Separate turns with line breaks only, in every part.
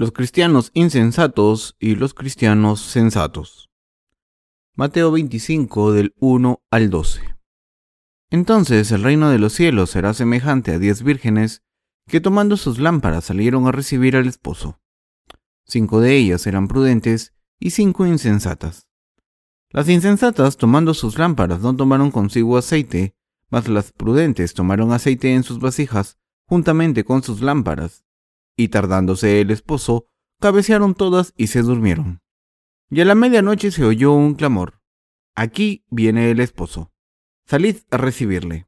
los cristianos insensatos y los cristianos sensatos. Mateo 25 del 1 al 12. Entonces el reino de los cielos será semejante a diez vírgenes que tomando sus lámparas salieron a recibir al esposo. Cinco de ellas eran prudentes y cinco insensatas. Las insensatas tomando sus lámparas no tomaron consigo aceite, mas las prudentes tomaron aceite en sus vasijas juntamente con sus lámparas y tardándose el esposo, cabecearon todas y se durmieron. Y a la medianoche se oyó un clamor. Aquí viene el esposo. Salid a recibirle.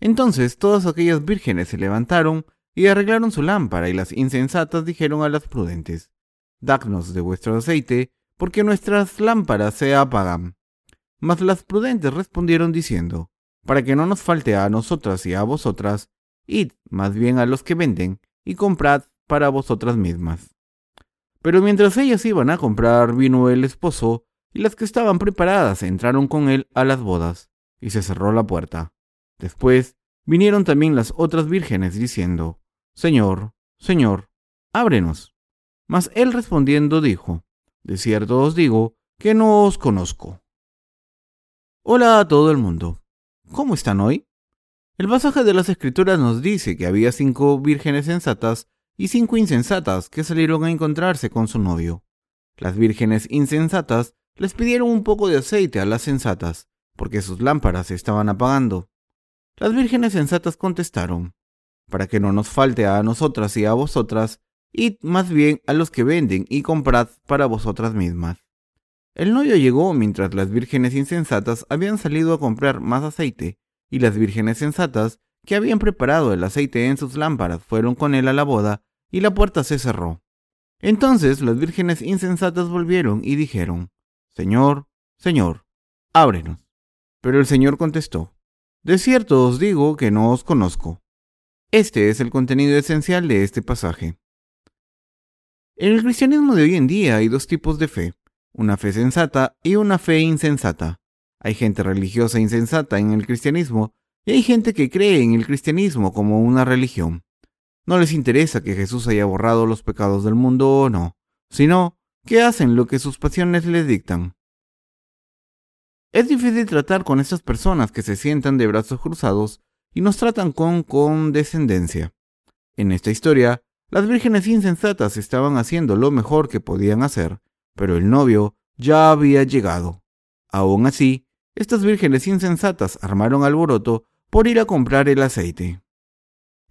Entonces todas aquellas vírgenes se levantaron y arreglaron su lámpara, y las insensatas dijeron a las prudentes, Dadnos de vuestro aceite, porque nuestras lámparas se apagan. Mas las prudentes respondieron diciendo, Para que no nos falte a nosotras y a vosotras, id más bien a los que venden, y comprad para vosotras mismas. Pero mientras ellas iban a comprar, vino el esposo, y las que estaban preparadas entraron con él a las bodas, y se cerró la puerta. Después vinieron también las otras vírgenes diciendo, Señor, Señor, ábrenos. Mas él respondiendo dijo, De cierto os digo que no os conozco. Hola a todo el mundo. ¿Cómo están hoy? El pasaje de las Escrituras nos dice que había cinco vírgenes sensatas y cinco insensatas que salieron a encontrarse con su novio. Las vírgenes insensatas les pidieron un poco de aceite a las sensatas, porque sus lámparas se estaban apagando. Las vírgenes sensatas contestaron, para que no nos falte a nosotras y a vosotras, id más bien a los que venden y comprad para vosotras mismas. El novio llegó mientras las vírgenes insensatas habían salido a comprar más aceite, y las vírgenes sensatas, que habían preparado el aceite en sus lámparas, fueron con él a la boda, y la puerta se cerró. Entonces las vírgenes insensatas volvieron y dijeron, Señor, Señor, ábrenos. Pero el Señor contestó, De cierto os digo que no os conozco. Este es el contenido esencial de este pasaje. En el cristianismo de hoy en día hay dos tipos de fe, una fe sensata y una fe insensata. Hay gente religiosa insensata en el cristianismo y hay gente que cree en el cristianismo como una religión. No les interesa que Jesús haya borrado los pecados del mundo o no, sino que hacen lo que sus pasiones les dictan. Es difícil tratar con estas personas que se sientan de brazos cruzados y nos tratan con condescendencia. En esta historia, las vírgenes insensatas estaban haciendo lo mejor que podían hacer, pero el novio ya había llegado. Aún así, estas vírgenes insensatas armaron alboroto por ir a comprar el aceite.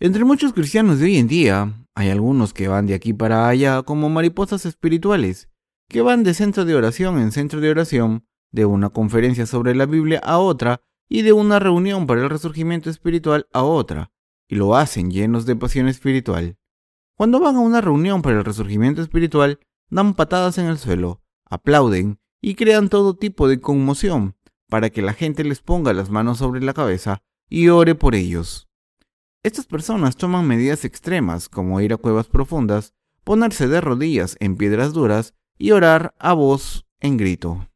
Entre muchos cristianos de hoy en día, hay algunos que van de aquí para allá como mariposas espirituales, que van de centro de oración en centro de oración, de una conferencia sobre la Biblia a otra y de una reunión para el resurgimiento espiritual a otra, y lo hacen llenos de pasión espiritual. Cuando van a una reunión para el resurgimiento espiritual, dan patadas en el suelo, aplauden y crean todo tipo de conmoción para que la gente les ponga las manos sobre la cabeza y ore por ellos. Estas personas toman medidas extremas como ir a cuevas profundas, ponerse de rodillas en piedras duras y orar a voz en grito.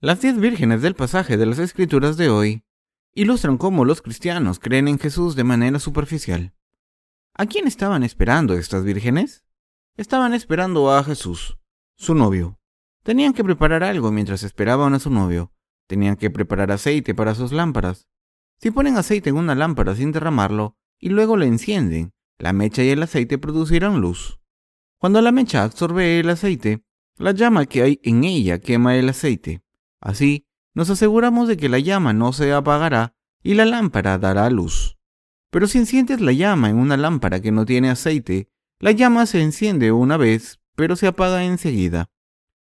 Las diez vírgenes del pasaje de las escrituras de hoy ilustran cómo los cristianos creen en Jesús de manera superficial. ¿A quién estaban esperando estas vírgenes? Estaban esperando a Jesús, su novio. Tenían que preparar algo mientras esperaban a su novio. Tenían que preparar aceite para sus lámparas. Si ponen aceite en una lámpara sin derramarlo y luego la encienden, la mecha y el aceite producirán luz. Cuando la mecha absorbe el aceite, la llama que hay en ella quema el aceite. Así, nos aseguramos de que la llama no se apagará y la lámpara dará luz. Pero si enciendes la llama en una lámpara que no tiene aceite, la llama se enciende una vez, pero se apaga enseguida.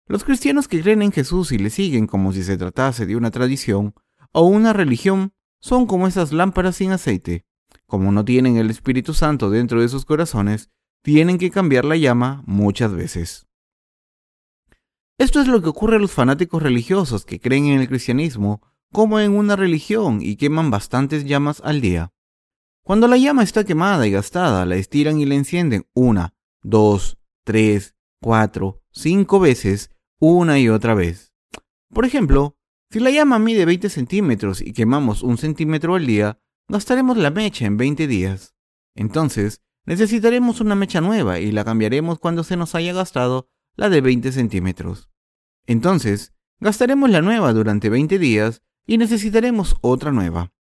Los cristianos que creen en Jesús y le siguen como si se tratase de una tradición o una religión son como esas lámparas sin aceite. Como no tienen el Espíritu Santo dentro de sus corazones, tienen que cambiar la llama muchas veces. Esto es lo que ocurre a los fanáticos religiosos que creen en el cristianismo como en una religión y queman bastantes llamas al día. Cuando la llama está quemada y gastada, la estiran y la encienden una, dos, tres, cuatro, cinco veces, una y otra vez. Por ejemplo, si la llama mide 20 centímetros y quemamos un centímetro al día, gastaremos la mecha en 20 días. Entonces, necesitaremos una mecha nueva y la cambiaremos cuando se nos haya gastado la de 20 centímetros. Entonces, gastaremos la nueva durante 20 días y necesitaremos otra nueva.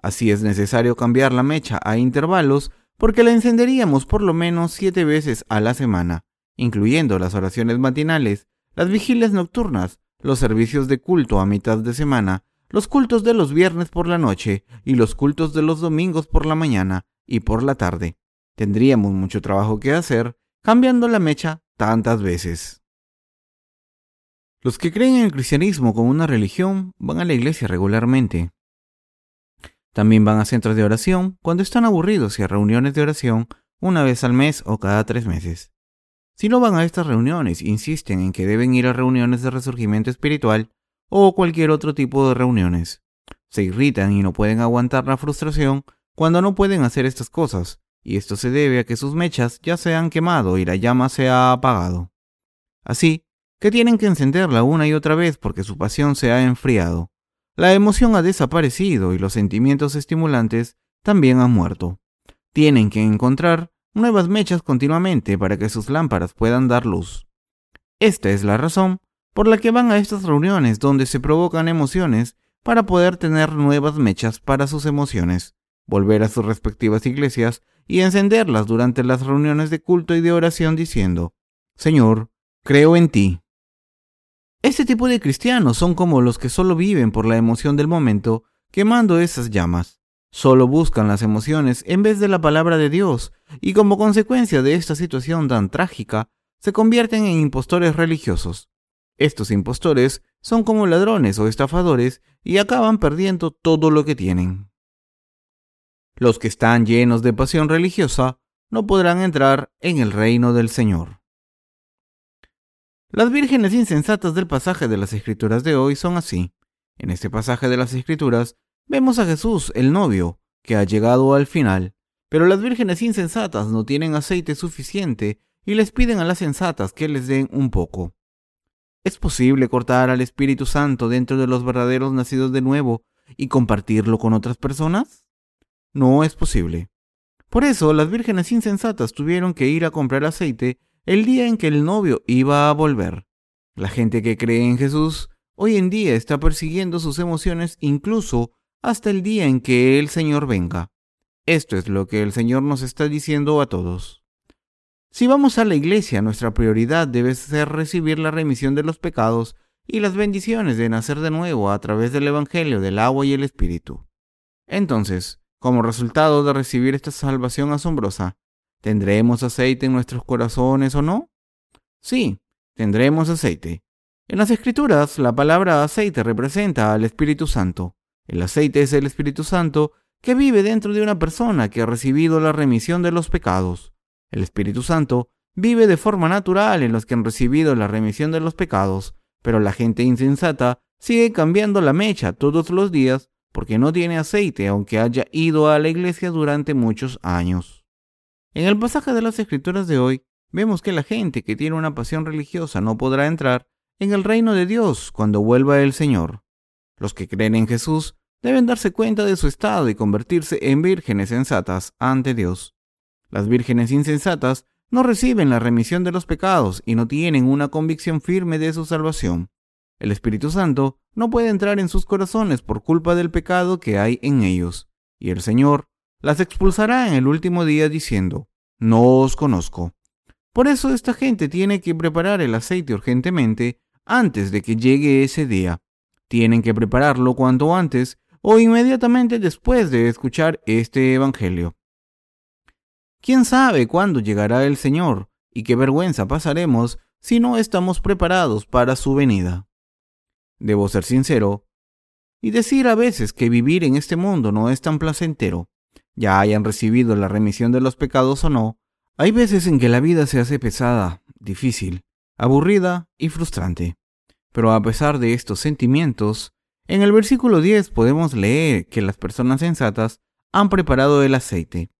Así es necesario cambiar la mecha a intervalos porque la encenderíamos por lo menos siete veces a la semana, incluyendo las oraciones matinales, las vigilias nocturnas, los servicios de culto a mitad de semana, los cultos de los viernes por la noche y los cultos de los domingos por la mañana y por la tarde. Tendríamos mucho trabajo que hacer cambiando la mecha tantas veces. Los que creen en el cristianismo como una religión van a la iglesia regularmente. También van a centros de oración cuando están aburridos y a reuniones de oración una vez al mes o cada tres meses. Si no van a estas reuniones, insisten en que deben ir a reuniones de resurgimiento espiritual o cualquier otro tipo de reuniones. Se irritan y no pueden aguantar la frustración cuando no pueden hacer estas cosas, y esto se debe a que sus mechas ya se han quemado y la llama se ha apagado. Así que tienen que encenderla una y otra vez porque su pasión se ha enfriado. La emoción ha desaparecido y los sentimientos estimulantes también han muerto. Tienen que encontrar nuevas mechas continuamente para que sus lámparas puedan dar luz. Esta es la razón por la que van a estas reuniones donde se provocan emociones para poder tener nuevas mechas para sus emociones, volver a sus respectivas iglesias y encenderlas durante las reuniones de culto y de oración diciendo, Señor, creo en ti. Este tipo de cristianos son como los que solo viven por la emoción del momento, quemando esas llamas. Solo buscan las emociones en vez de la palabra de Dios, y como consecuencia de esta situación tan trágica, se convierten en impostores religiosos. Estos impostores son como ladrones o estafadores y acaban perdiendo todo lo que tienen. Los que están llenos de pasión religiosa no podrán entrar en el reino del Señor. Las vírgenes insensatas del pasaje de las Escrituras de hoy son así. En este pasaje de las Escrituras vemos a Jesús, el novio, que ha llegado al final, pero las vírgenes insensatas no tienen aceite suficiente y les piden a las sensatas que les den un poco. ¿Es posible cortar al Espíritu Santo dentro de los verdaderos nacidos de nuevo y compartirlo con otras personas? No es posible. Por eso las vírgenes insensatas tuvieron que ir a comprar aceite el día en que el novio iba a volver. La gente que cree en Jesús hoy en día está persiguiendo sus emociones incluso hasta el día en que el Señor venga. Esto es lo que el Señor nos está diciendo a todos. Si vamos a la iglesia, nuestra prioridad debe ser recibir la remisión de los pecados y las bendiciones de nacer de nuevo a través del Evangelio del agua y el Espíritu. Entonces, como resultado de recibir esta salvación asombrosa, ¿tendremos aceite en nuestros corazones o no? Sí, tendremos aceite. En las Escrituras, la palabra aceite representa al Espíritu Santo. El aceite es el Espíritu Santo que vive dentro de una persona que ha recibido la remisión de los pecados. El Espíritu Santo vive de forma natural en los que han recibido la remisión de los pecados, pero la gente insensata sigue cambiando la mecha todos los días porque no tiene aceite aunque haya ido a la iglesia durante muchos años. En el pasaje de las escrituras de hoy, vemos que la gente que tiene una pasión religiosa no podrá entrar en el reino de Dios cuando vuelva el Señor. Los que creen en Jesús deben darse cuenta de su estado y convertirse en vírgenes sensatas ante Dios. Las vírgenes insensatas no reciben la remisión de los pecados y no tienen una convicción firme de su salvación. El Espíritu Santo no puede entrar en sus corazones por culpa del pecado que hay en ellos, y el Señor las expulsará en el último día diciendo, No os conozco. Por eso esta gente tiene que preparar el aceite urgentemente antes de que llegue ese día. Tienen que prepararlo cuanto antes o inmediatamente después de escuchar este Evangelio. ¿Quién sabe cuándo llegará el Señor y qué vergüenza pasaremos si no estamos preparados para su venida? Debo ser sincero y decir a veces que vivir en este mundo no es tan placentero. Ya hayan recibido la remisión de los pecados o no, hay veces en que la vida se hace pesada, difícil, aburrida y frustrante. Pero a pesar de estos sentimientos, en el versículo 10 podemos leer que las personas sensatas han preparado el aceite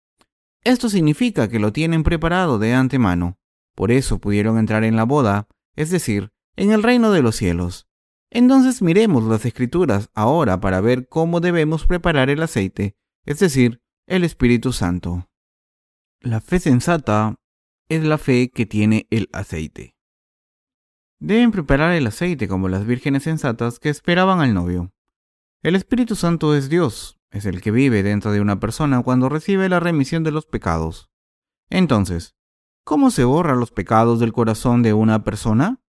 esto significa que lo tienen preparado de antemano. Por eso pudieron entrar en la boda, es decir, en el reino de los cielos. Entonces miremos las escrituras ahora para ver cómo debemos preparar el aceite, es decir, el Espíritu Santo. La fe sensata es la fe que tiene el aceite. Deben preparar el aceite como las vírgenes sensatas que esperaban al novio. El Espíritu Santo es Dios, es el que vive dentro de una persona cuando recibe la remisión de los pecados. Entonces, ¿cómo se borran los pecados del corazón de una persona?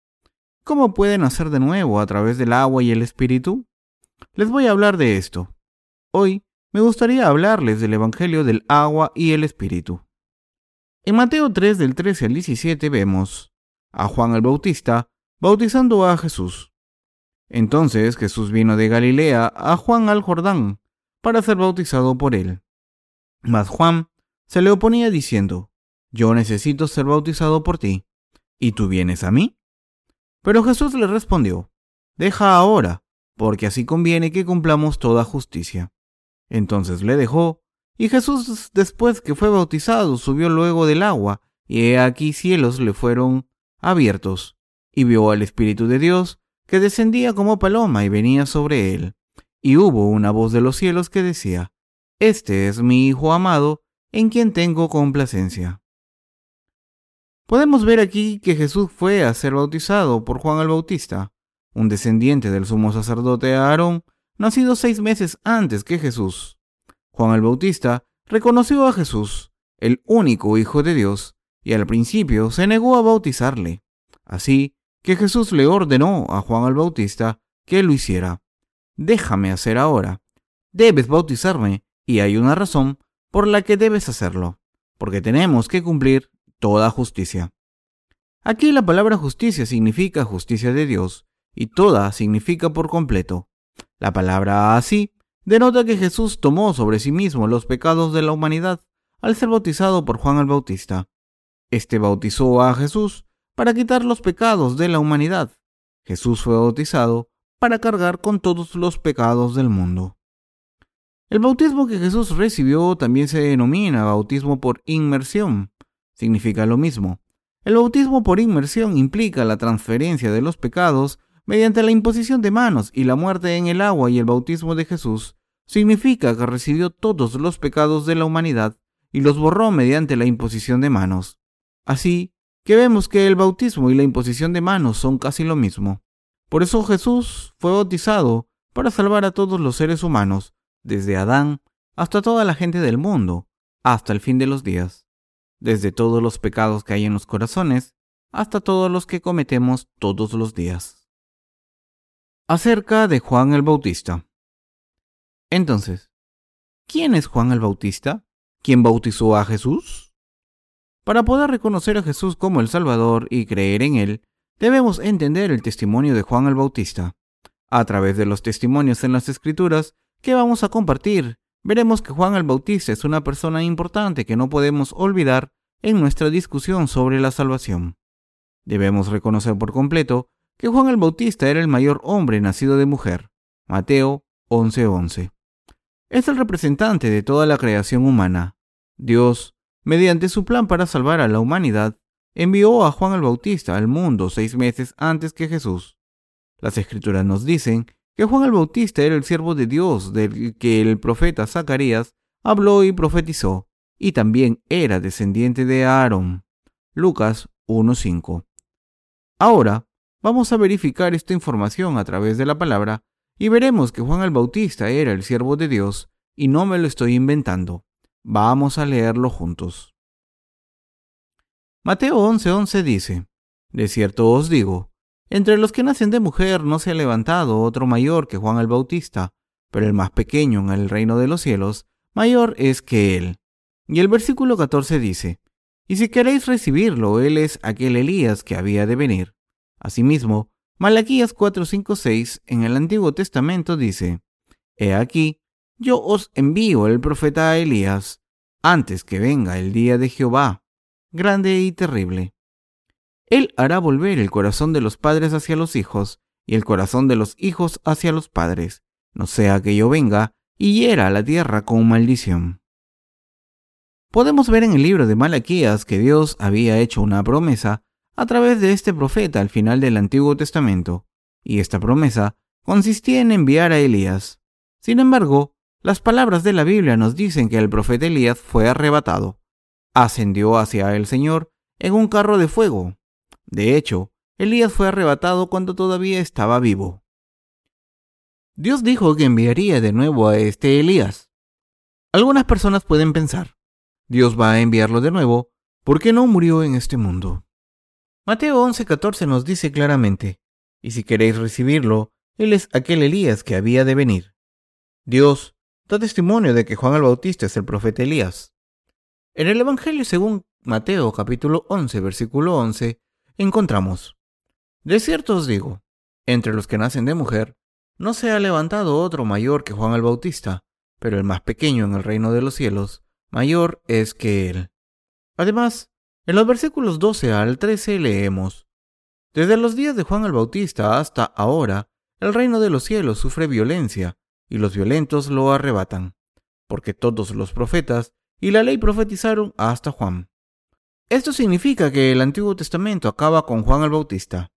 ¿Cómo pueden nacer de nuevo a través del agua y el Espíritu? Les voy a hablar de esto. Hoy me gustaría hablarles del Evangelio del agua y el Espíritu. En Mateo 3 del 13 al 17 vemos a Juan el Bautista bautizando a Jesús. Entonces Jesús vino de Galilea a Juan al Jordán para ser bautizado por él. Mas Juan se le oponía diciendo, Yo necesito ser bautizado por ti, ¿y tú vienes a mí? Pero Jesús le respondió, Deja ahora, porque así conviene que cumplamos toda justicia. Entonces le dejó y Jesús, después que fue bautizado, subió luego del agua, y he aquí cielos le fueron abiertos, y vio al Espíritu de Dios, que descendía como paloma y venía sobre él. Y hubo una voz de los cielos que decía, Este es mi Hijo amado, en quien tengo complacencia. Podemos ver aquí que Jesús fue a ser bautizado por Juan el Bautista, un descendiente del sumo sacerdote Aarón, nacido seis meses antes que Jesús. Juan el Bautista reconoció a Jesús, el único Hijo de Dios, y al principio se negó a bautizarle. Así que Jesús le ordenó a Juan el Bautista que lo hiciera. Déjame hacer ahora. Debes bautizarme, y hay una razón por la que debes hacerlo, porque tenemos que cumplir toda justicia. Aquí la palabra justicia significa justicia de Dios, y toda significa por completo. La palabra así denota que Jesús tomó sobre sí mismo los pecados de la humanidad al ser bautizado por Juan el Bautista. Este bautizó a Jesús para quitar los pecados de la humanidad. Jesús fue bautizado para cargar con todos los pecados del mundo. El bautismo que Jesús recibió también se denomina bautismo por inmersión. Significa lo mismo. El bautismo por inmersión implica la transferencia de los pecados mediante la imposición de manos y la muerte en el agua y el bautismo de Jesús, significa que recibió todos los pecados de la humanidad y los borró mediante la imposición de manos. Así que vemos que el bautismo y la imposición de manos son casi lo mismo. Por eso Jesús fue bautizado para salvar a todos los seres humanos, desde Adán hasta toda la gente del mundo, hasta el fin de los días, desde todos los pecados que hay en los corazones hasta todos los que cometemos todos los días acerca de Juan el Bautista. Entonces, ¿quién es Juan el Bautista? ¿Quién bautizó a Jesús? Para poder reconocer a Jesús como el Salvador y creer en Él, debemos entender el testimonio de Juan el Bautista. A través de los testimonios en las Escrituras que vamos a compartir, veremos que Juan el Bautista es una persona importante que no podemos olvidar en nuestra discusión sobre la salvación. Debemos reconocer por completo que Juan el Bautista era el mayor hombre nacido de mujer. Mateo 11:11. Es el representante de toda la creación humana. Dios, mediante su plan para salvar a la humanidad, envió a Juan el Bautista al mundo seis meses antes que Jesús. Las escrituras nos dicen que Juan el Bautista era el siervo de Dios del que el profeta Zacarías habló y profetizó, y también era descendiente de Aarón. Lucas 1.5. Ahora, Vamos a verificar esta información a través de la palabra y veremos que Juan el Bautista era el siervo de Dios y no me lo estoy inventando. Vamos a leerlo juntos. Mateo 11:11 dice, De cierto os digo, entre los que nacen de mujer no se ha levantado otro mayor que Juan el Bautista, pero el más pequeño en el reino de los cielos, mayor es que él. Y el versículo 14 dice, Y si queréis recibirlo, él es aquel Elías que había de venir. Asimismo, Malaquías 4:5-6 en el Antiguo Testamento dice, He aquí, yo os envío el profeta Elías, antes que venga el día de Jehová, grande y terrible. Él hará volver el corazón de los padres hacia los hijos, y el corazón de los hijos hacia los padres, no sea que yo venga y hiera la tierra con maldición. Podemos ver en el libro de Malaquías que Dios había hecho una promesa a través de este profeta al final del Antiguo Testamento, y esta promesa consistía en enviar a Elías. Sin embargo, las palabras de la Biblia nos dicen que el profeta Elías fue arrebatado. ascendió hacia el Señor en un carro de fuego. De hecho, Elías fue arrebatado cuando todavía estaba vivo. Dios dijo que enviaría de nuevo a este Elías. Algunas personas pueden pensar, Dios va a enviarlo de nuevo porque no murió en este mundo. Mateo 11:14 nos dice claramente, y si queréis recibirlo, Él es aquel Elías que había de venir. Dios da testimonio de que Juan el Bautista es el profeta Elías. En el Evangelio según Mateo capítulo 11 versículo 11 encontramos, De cierto os digo, entre los que nacen de mujer, no se ha levantado otro mayor que Juan el Bautista, pero el más pequeño en el reino de los cielos, mayor es que él. Además, en los versículos 12 al 13 leemos, Desde los días de Juan el Bautista hasta ahora, el reino de los cielos sufre violencia, y los violentos lo arrebatan, porque todos los profetas y la ley profetizaron hasta Juan. Esto significa que el Antiguo Testamento acaba con Juan el Bautista.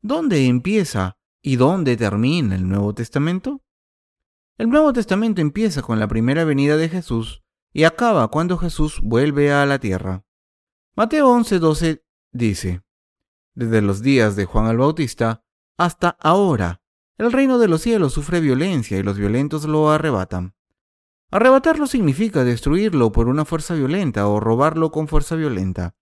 ¿Dónde empieza y dónde termina el Nuevo Testamento? El Nuevo Testamento empieza con la primera venida de Jesús y acaba cuando Jesús vuelve a la tierra. Mateo 11:12 dice, Desde los días de Juan el Bautista hasta ahora, el reino de los cielos sufre violencia y los violentos lo arrebatan. Arrebatarlo significa destruirlo por una fuerza violenta o robarlo con fuerza violenta.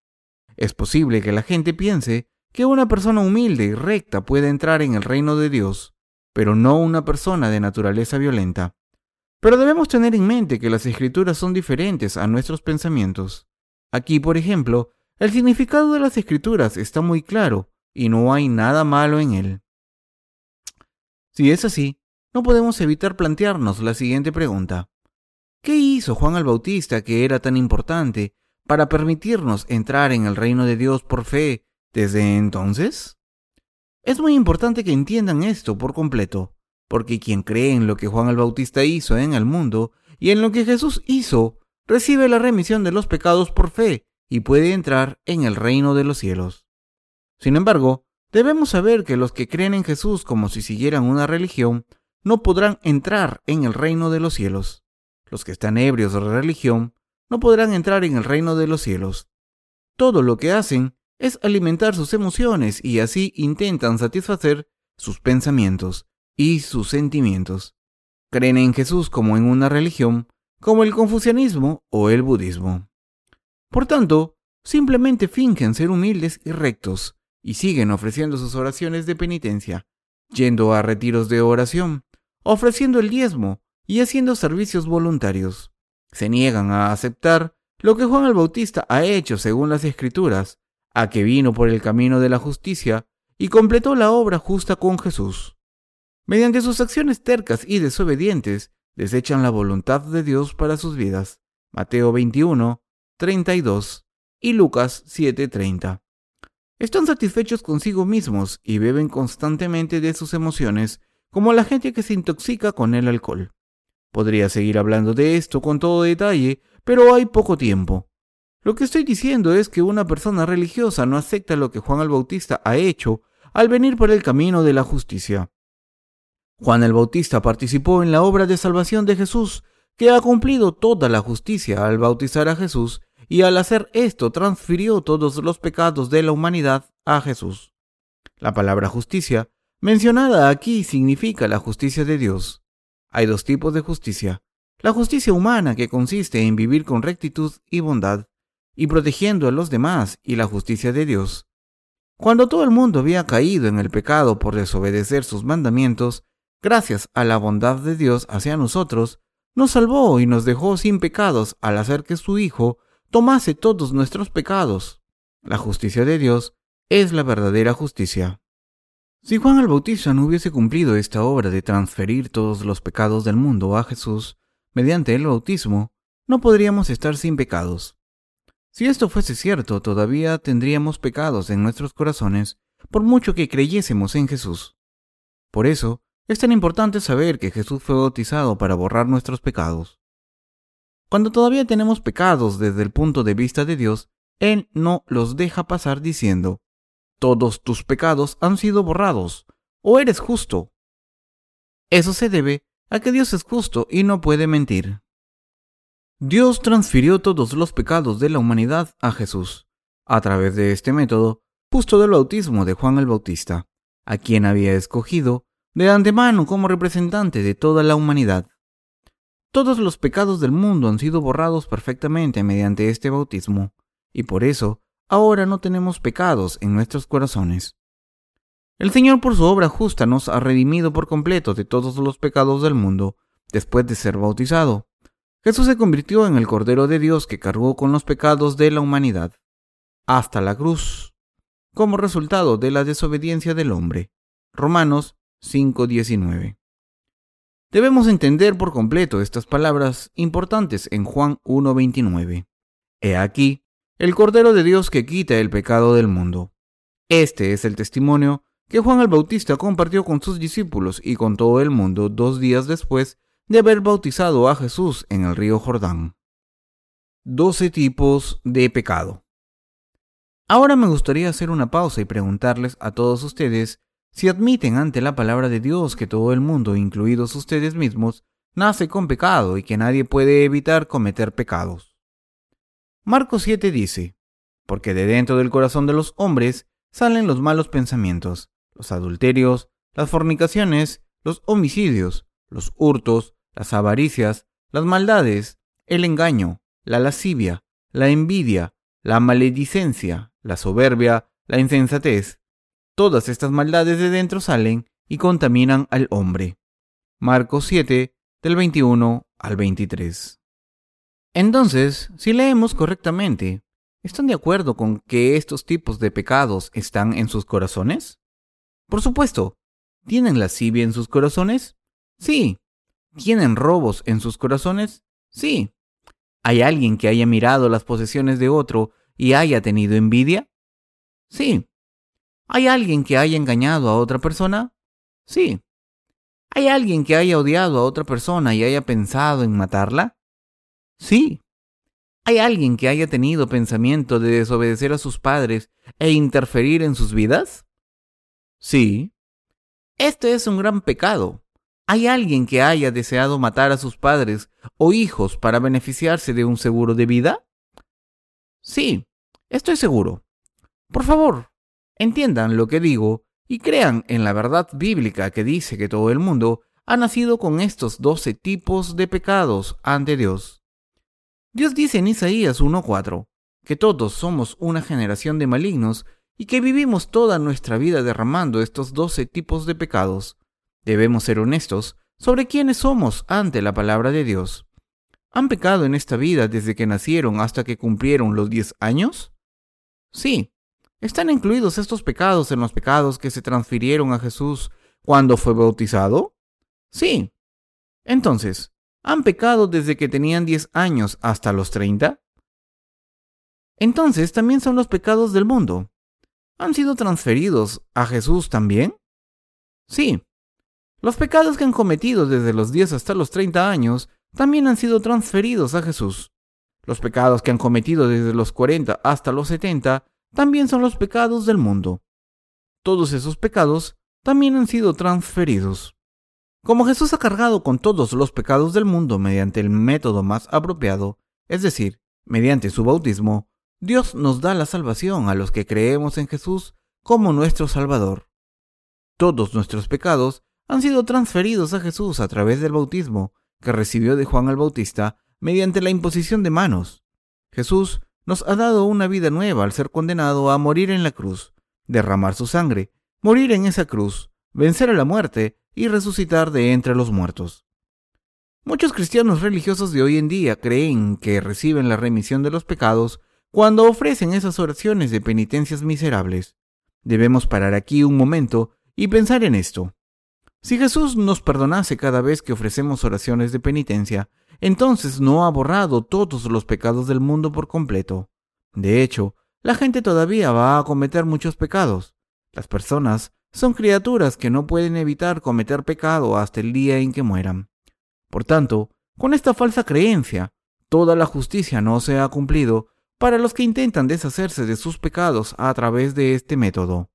Es posible que la gente piense que una persona humilde y recta puede entrar en el reino de Dios, pero no una persona de naturaleza violenta. Pero debemos tener en mente que las escrituras son diferentes a nuestros pensamientos. Aquí, por ejemplo, el significado de las escrituras está muy claro y no hay nada malo en él. Si es así, no podemos evitar plantearnos la siguiente pregunta. ¿Qué hizo Juan el Bautista que era tan importante para permitirnos entrar en el reino de Dios por fe desde entonces? Es muy importante que entiendan esto por completo, porque quien cree en lo que Juan el Bautista hizo en el mundo y en lo que Jesús hizo recibe la remisión de los pecados por fe y puede entrar en el reino de los cielos. Sin embargo, debemos saber que los que creen en Jesús como si siguieran una religión no podrán entrar en el reino de los cielos. Los que están ebrios de religión no podrán entrar en el reino de los cielos. Todo lo que hacen es alimentar sus emociones y así intentan satisfacer sus pensamientos y sus sentimientos. Creen en Jesús como en una religión, como el confucianismo o el budismo. Por tanto, simplemente fingen ser humildes y rectos, y siguen ofreciendo sus oraciones de penitencia, yendo a retiros de oración, ofreciendo el diezmo y haciendo servicios voluntarios. Se niegan a aceptar lo que Juan el Bautista ha hecho según las Escrituras, a que vino por el camino de la justicia y completó la obra justa con Jesús. Mediante sus acciones tercas y desobedientes, desechan la voluntad de Dios para sus vidas. Mateo 21, 32 y Lucas 7:30. Están satisfechos consigo mismos y beben constantemente de sus emociones, como la gente que se intoxica con el alcohol. Podría seguir hablando de esto con todo detalle, pero hay poco tiempo. Lo que estoy diciendo es que una persona religiosa no acepta lo que Juan el Bautista ha hecho al venir por el camino de la justicia. Juan el Bautista participó en la obra de salvación de Jesús, que ha cumplido toda la justicia al bautizar a Jesús y al hacer esto transfirió todos los pecados de la humanidad a Jesús. La palabra justicia mencionada aquí significa la justicia de Dios. Hay dos tipos de justicia. La justicia humana que consiste en vivir con rectitud y bondad y protegiendo a los demás y la justicia de Dios. Cuando todo el mundo había caído en el pecado por desobedecer sus mandamientos, gracias a la bondad de Dios hacia nosotros, nos salvó y nos dejó sin pecados al hacer que su Hijo tomase todos nuestros pecados. La justicia de Dios es la verdadera justicia. Si Juan el Bautista no hubiese cumplido esta obra de transferir todos los pecados del mundo a Jesús mediante el bautismo, no podríamos estar sin pecados. Si esto fuese cierto, todavía tendríamos pecados en nuestros corazones, por mucho que creyésemos en Jesús. Por eso, es tan importante saber que Jesús fue bautizado para borrar nuestros pecados. Cuando todavía tenemos pecados desde el punto de vista de Dios, Él no los deja pasar diciendo, todos tus pecados han sido borrados, o eres justo. Eso se debe a que Dios es justo y no puede mentir. Dios transfirió todos los pecados de la humanidad a Jesús, a través de este método, justo del bautismo de Juan el Bautista, a quien había escogido de antemano como representante de toda la humanidad. Todos los pecados del mundo han sido borrados perfectamente mediante este bautismo, y por eso ahora no tenemos pecados en nuestros corazones. El Señor por su obra justa nos ha redimido por completo de todos los pecados del mundo después de ser bautizado. Jesús se convirtió en el Cordero de Dios que cargó con los pecados de la humanidad hasta la cruz, como resultado de la desobediencia del hombre. Romanos 5:19. Debemos entender por completo estas palabras importantes en Juan 1:29. He aquí, el Cordero de Dios que quita el pecado del mundo. Este es el testimonio que Juan el Bautista compartió con sus discípulos y con todo el mundo dos días después de haber bautizado a Jesús en el río Jordán. Doce tipos de pecado. Ahora me gustaría hacer una pausa y preguntarles a todos ustedes si admiten ante la palabra de Dios que todo el mundo, incluidos ustedes mismos, nace con pecado y que nadie puede evitar cometer pecados. Marcos 7 dice, porque de dentro del corazón de los hombres salen los malos pensamientos, los adulterios, las fornicaciones, los homicidios, los hurtos, las avaricias, las maldades, el engaño, la lascivia, la envidia, la maledicencia, la soberbia, la insensatez. Todas estas maldades de dentro salen y contaminan al hombre. Marcos 7, del 21 al 23. Entonces, si leemos correctamente, ¿están de acuerdo con que estos tipos de pecados están en sus corazones? Por supuesto. ¿Tienen lascivia en sus corazones? Sí. ¿Tienen robos en sus corazones? Sí. ¿Hay alguien que haya mirado las posesiones de otro y haya tenido envidia? Sí. ¿Hay alguien que haya engañado a otra persona? Sí. ¿Hay alguien que haya odiado a otra persona y haya pensado en matarla? Sí. ¿Hay alguien que haya tenido pensamiento de desobedecer a sus padres e interferir en sus vidas? Sí. Este es un gran pecado. ¿Hay alguien que haya deseado matar a sus padres o hijos para beneficiarse de un seguro de vida? Sí, estoy seguro. Por favor, entiendan lo que digo y crean en la verdad bíblica que dice que todo el mundo ha nacido con estos doce tipos de pecados ante Dios. Dios dice en Isaías 1.4 que todos somos una generación de malignos y que vivimos toda nuestra vida derramando estos doce tipos de pecados. Debemos ser honestos sobre quiénes somos ante la palabra de Dios. ¿Han pecado en esta vida desde que nacieron hasta que cumplieron los diez años? Sí. ¿Están incluidos estos pecados en los pecados que se transfirieron a Jesús cuando fue bautizado? Sí. Entonces, ¿han pecado desde que tenían diez años hasta los treinta? Entonces también son los pecados del mundo. ¿Han sido transferidos a Jesús también? Sí. Los pecados que han cometido desde los 10 hasta los 30 años también han sido transferidos a Jesús. Los pecados que han cometido desde los 40 hasta los 70 también son los pecados del mundo. Todos esos pecados también han sido transferidos. Como Jesús ha cargado con todos los pecados del mundo mediante el método más apropiado, es decir, mediante su bautismo, Dios nos da la salvación a los que creemos en Jesús como nuestro Salvador. Todos nuestros pecados han sido transferidos a Jesús a través del bautismo que recibió de Juan el Bautista mediante la imposición de manos. Jesús nos ha dado una vida nueva al ser condenado a morir en la cruz, derramar su sangre, morir en esa cruz, vencer a la muerte y resucitar de entre los muertos. Muchos cristianos religiosos de hoy en día creen que reciben la remisión de los pecados cuando ofrecen esas oraciones de penitencias miserables. Debemos parar aquí un momento y pensar en esto. Si Jesús nos perdonase cada vez que ofrecemos oraciones de penitencia, entonces no ha borrado todos los pecados del mundo por completo. De hecho, la gente todavía va a cometer muchos pecados. Las personas son criaturas que no pueden evitar cometer pecado hasta el día en que mueran. Por tanto, con esta falsa creencia, toda la justicia no se ha cumplido para los que intentan deshacerse de sus pecados a través de este método.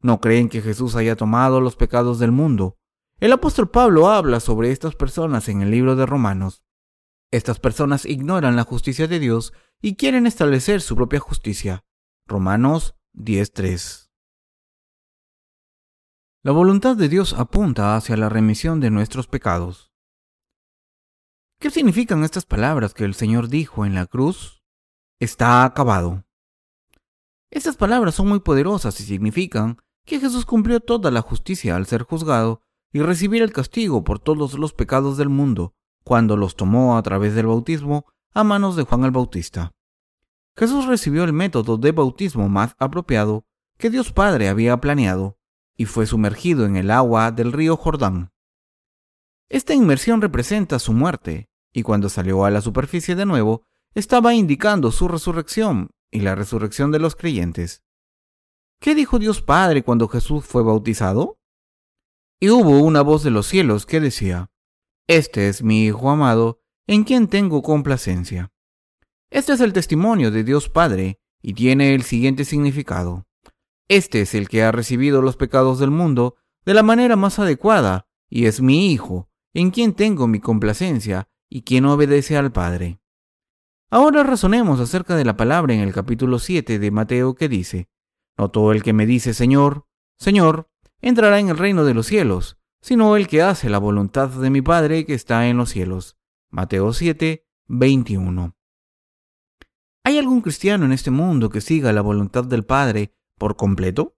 No creen que Jesús haya tomado los pecados del mundo. El apóstol Pablo habla sobre estas personas en el libro de Romanos. Estas personas ignoran la justicia de Dios y quieren establecer su propia justicia. Romanos 10.3 La voluntad de Dios apunta hacia la remisión de nuestros pecados. ¿Qué significan estas palabras que el Señor dijo en la cruz? Está acabado. Estas palabras son muy poderosas y significan que Jesús cumplió toda la justicia al ser juzgado y recibir el castigo por todos los pecados del mundo, cuando los tomó a través del bautismo a manos de Juan el Bautista. Jesús recibió el método de bautismo más apropiado que Dios Padre había planeado y fue sumergido en el agua del río Jordán. Esta inmersión representa su muerte, y cuando salió a la superficie de nuevo, estaba indicando su resurrección y la resurrección de los creyentes. ¿Qué dijo Dios Padre cuando Jesús fue bautizado? Y hubo una voz de los cielos que decía, Este es mi Hijo amado, en quien tengo complacencia. Este es el testimonio de Dios Padre, y tiene el siguiente significado. Este es el que ha recibido los pecados del mundo de la manera más adecuada, y es mi Hijo, en quien tengo mi complacencia, y quien obedece al Padre. Ahora razonemos acerca de la palabra en el capítulo 7 de Mateo que dice, No todo el que me dice Señor, Señor, entrará en el reino de los cielos, sino el que hace la voluntad de mi Padre que está en los cielos. Mateo 7, 21. ¿Hay algún cristiano en este mundo que siga la voluntad del Padre por completo?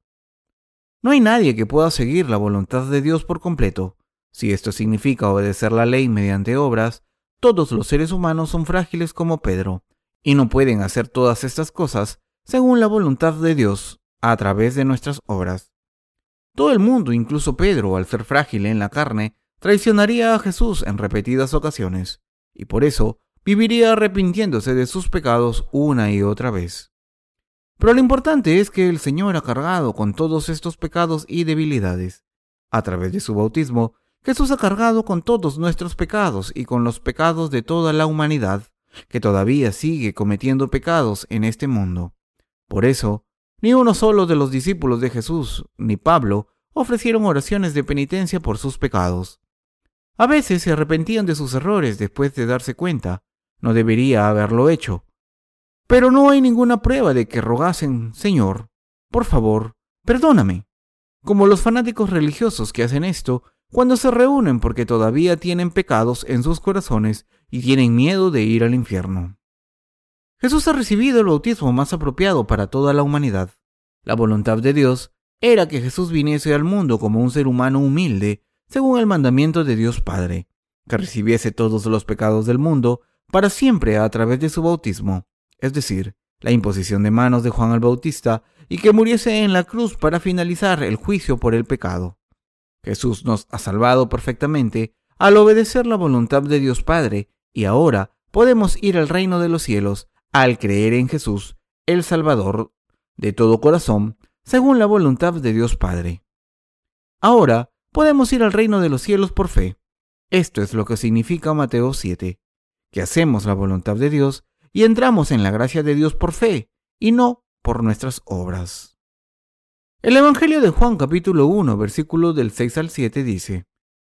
No hay nadie que pueda seguir la voluntad de Dios por completo. Si esto significa obedecer la ley mediante obras, todos los seres humanos son frágiles como Pedro, y no pueden hacer todas estas cosas según la voluntad de Dios a través de nuestras obras. Todo el mundo, incluso Pedro, al ser frágil en la carne, traicionaría a Jesús en repetidas ocasiones, y por eso viviría arrepintiéndose de sus pecados una y otra vez. Pero lo importante es que el Señor ha cargado con todos estos pecados y debilidades. A través de su bautismo, Jesús ha cargado con todos nuestros pecados y con los pecados de toda la humanidad, que todavía sigue cometiendo pecados en este mundo. Por eso, ni uno solo de los discípulos de Jesús, ni Pablo, ofrecieron oraciones de penitencia por sus pecados. A veces se arrepentían de sus errores después de darse cuenta. No debería haberlo hecho. Pero no hay ninguna prueba de que rogasen, Señor, por favor, perdóname. Como los fanáticos religiosos que hacen esto cuando se reúnen porque todavía tienen pecados en sus corazones y tienen miedo de ir al infierno. Jesús ha recibido el bautismo más apropiado para toda la humanidad. La voluntad de Dios era que Jesús viniese al mundo como un ser humano humilde, según el mandamiento de Dios Padre, que recibiese todos los pecados del mundo para siempre a través de su bautismo, es decir, la imposición de manos de Juan el Bautista, y que muriese en la cruz para finalizar el juicio por el pecado. Jesús nos ha salvado perfectamente al obedecer la voluntad de Dios Padre y ahora podemos ir al reino de los cielos al creer en Jesús, el Salvador, de todo corazón, según la voluntad de Dios Padre. Ahora podemos ir al reino de los cielos por fe. Esto es lo que significa Mateo 7, que hacemos la voluntad de Dios y entramos en la gracia de Dios por fe y no por nuestras obras. El Evangelio de Juan capítulo 1 versículo del 6 al 7 dice,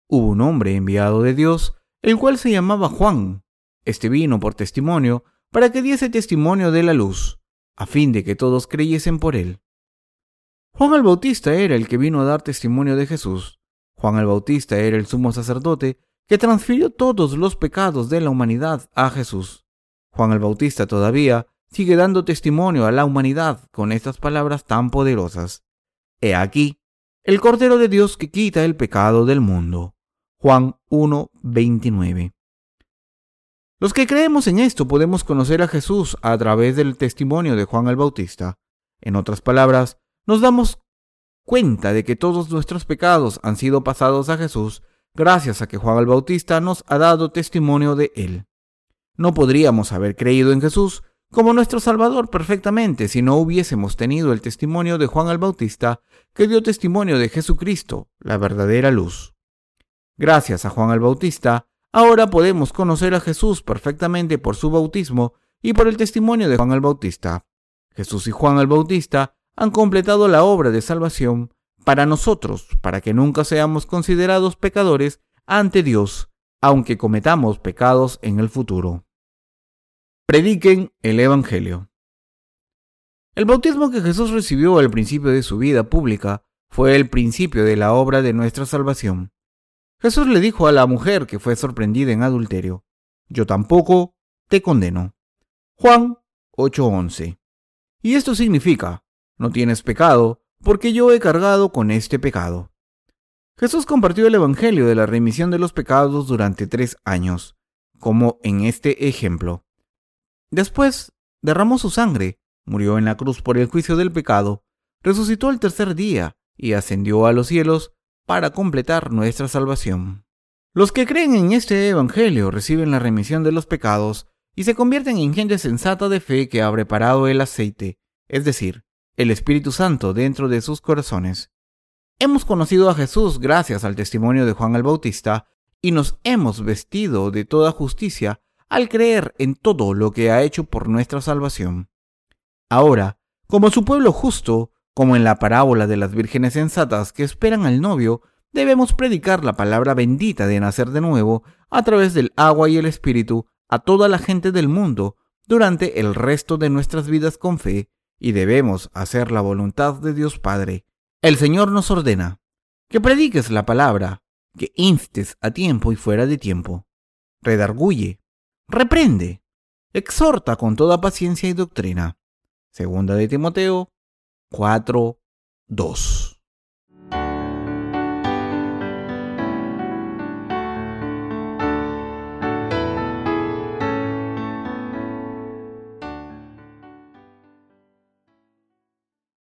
Hubo un hombre enviado de Dios, el cual se llamaba Juan. Este vino por testimonio, para que diese testimonio de la luz, a fin de que todos creyesen por él. Juan el Bautista era el que vino a dar testimonio de Jesús. Juan el Bautista era el sumo sacerdote que transfirió todos los pecados de la humanidad a Jesús. Juan el Bautista todavía sigue dando testimonio a la humanidad con estas palabras tan poderosas. He aquí, el Cordero de Dios que quita el pecado del mundo. Juan 1:29. Los que creemos en esto podemos conocer a Jesús a través del testimonio de Juan el Bautista. En otras palabras, nos damos cuenta de que todos nuestros pecados han sido pasados a Jesús gracias a que Juan el Bautista nos ha dado testimonio de él. No podríamos haber creído en Jesús como nuestro Salvador perfectamente si no hubiésemos tenido el testimonio de Juan el Bautista, que dio testimonio de Jesucristo, la verdadera luz. Gracias a Juan el Bautista, ahora podemos conocer a Jesús perfectamente por su bautismo y por el testimonio de Juan el Bautista. Jesús y Juan el Bautista han completado la obra de salvación para nosotros, para que nunca seamos considerados pecadores ante Dios aunque cometamos pecados en el futuro. Prediquen el Evangelio. El bautismo que Jesús recibió al principio de su vida pública fue el principio de la obra de nuestra salvación. Jesús le dijo a la mujer que fue sorprendida en adulterio, Yo tampoco te condeno. Juan 8:11. Y esto significa, no tienes pecado, porque yo he cargado con este pecado. Jesús compartió el Evangelio de la remisión de los pecados durante tres años, como en este ejemplo. Después derramó su sangre, murió en la cruz por el juicio del pecado, resucitó el tercer día y ascendió a los cielos para completar nuestra salvación. Los que creen en este Evangelio reciben la remisión de los pecados y se convierten en gente sensata de fe que ha preparado el aceite, es decir, el Espíritu Santo dentro de sus corazones. Hemos conocido a Jesús gracias al testimonio de Juan el Bautista y nos hemos vestido de toda justicia al creer en todo lo que ha hecho por nuestra salvación. Ahora, como su pueblo justo, como en la parábola de las vírgenes sensatas que esperan al novio, debemos predicar la palabra bendita de nacer de nuevo a través del agua y el espíritu a toda la gente del mundo durante el resto de nuestras vidas con fe y debemos hacer la voluntad de Dios Padre. El Señor nos ordena que prediques la palabra, que instes a tiempo y fuera de tiempo, redarguye, reprende, exhorta con toda paciencia y doctrina. Segunda de Timoteo 4, 2.